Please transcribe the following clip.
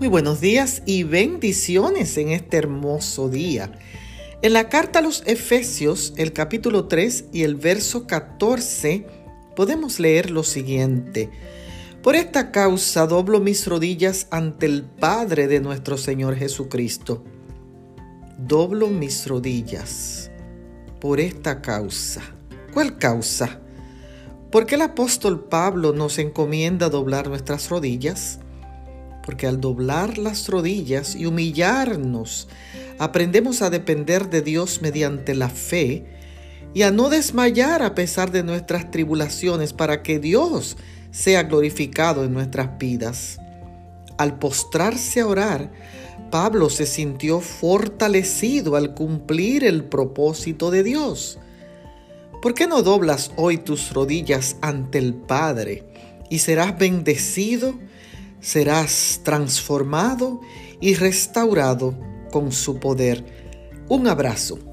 Muy buenos días y bendiciones en este hermoso día. En la carta a los Efesios, el capítulo 3 y el verso 14, podemos leer lo siguiente. Por esta causa doblo mis rodillas ante el Padre de nuestro Señor Jesucristo. Doblo mis rodillas por esta causa. ¿Cuál causa? ¿Por qué el apóstol Pablo nos encomienda doblar nuestras rodillas? Porque al doblar las rodillas y humillarnos, aprendemos a depender de Dios mediante la fe y a no desmayar a pesar de nuestras tribulaciones para que Dios sea glorificado en nuestras vidas. Al postrarse a orar, Pablo se sintió fortalecido al cumplir el propósito de Dios. ¿Por qué no doblas hoy tus rodillas ante el Padre y serás bendecido serás transformado y restaurado con su poder. Un abrazo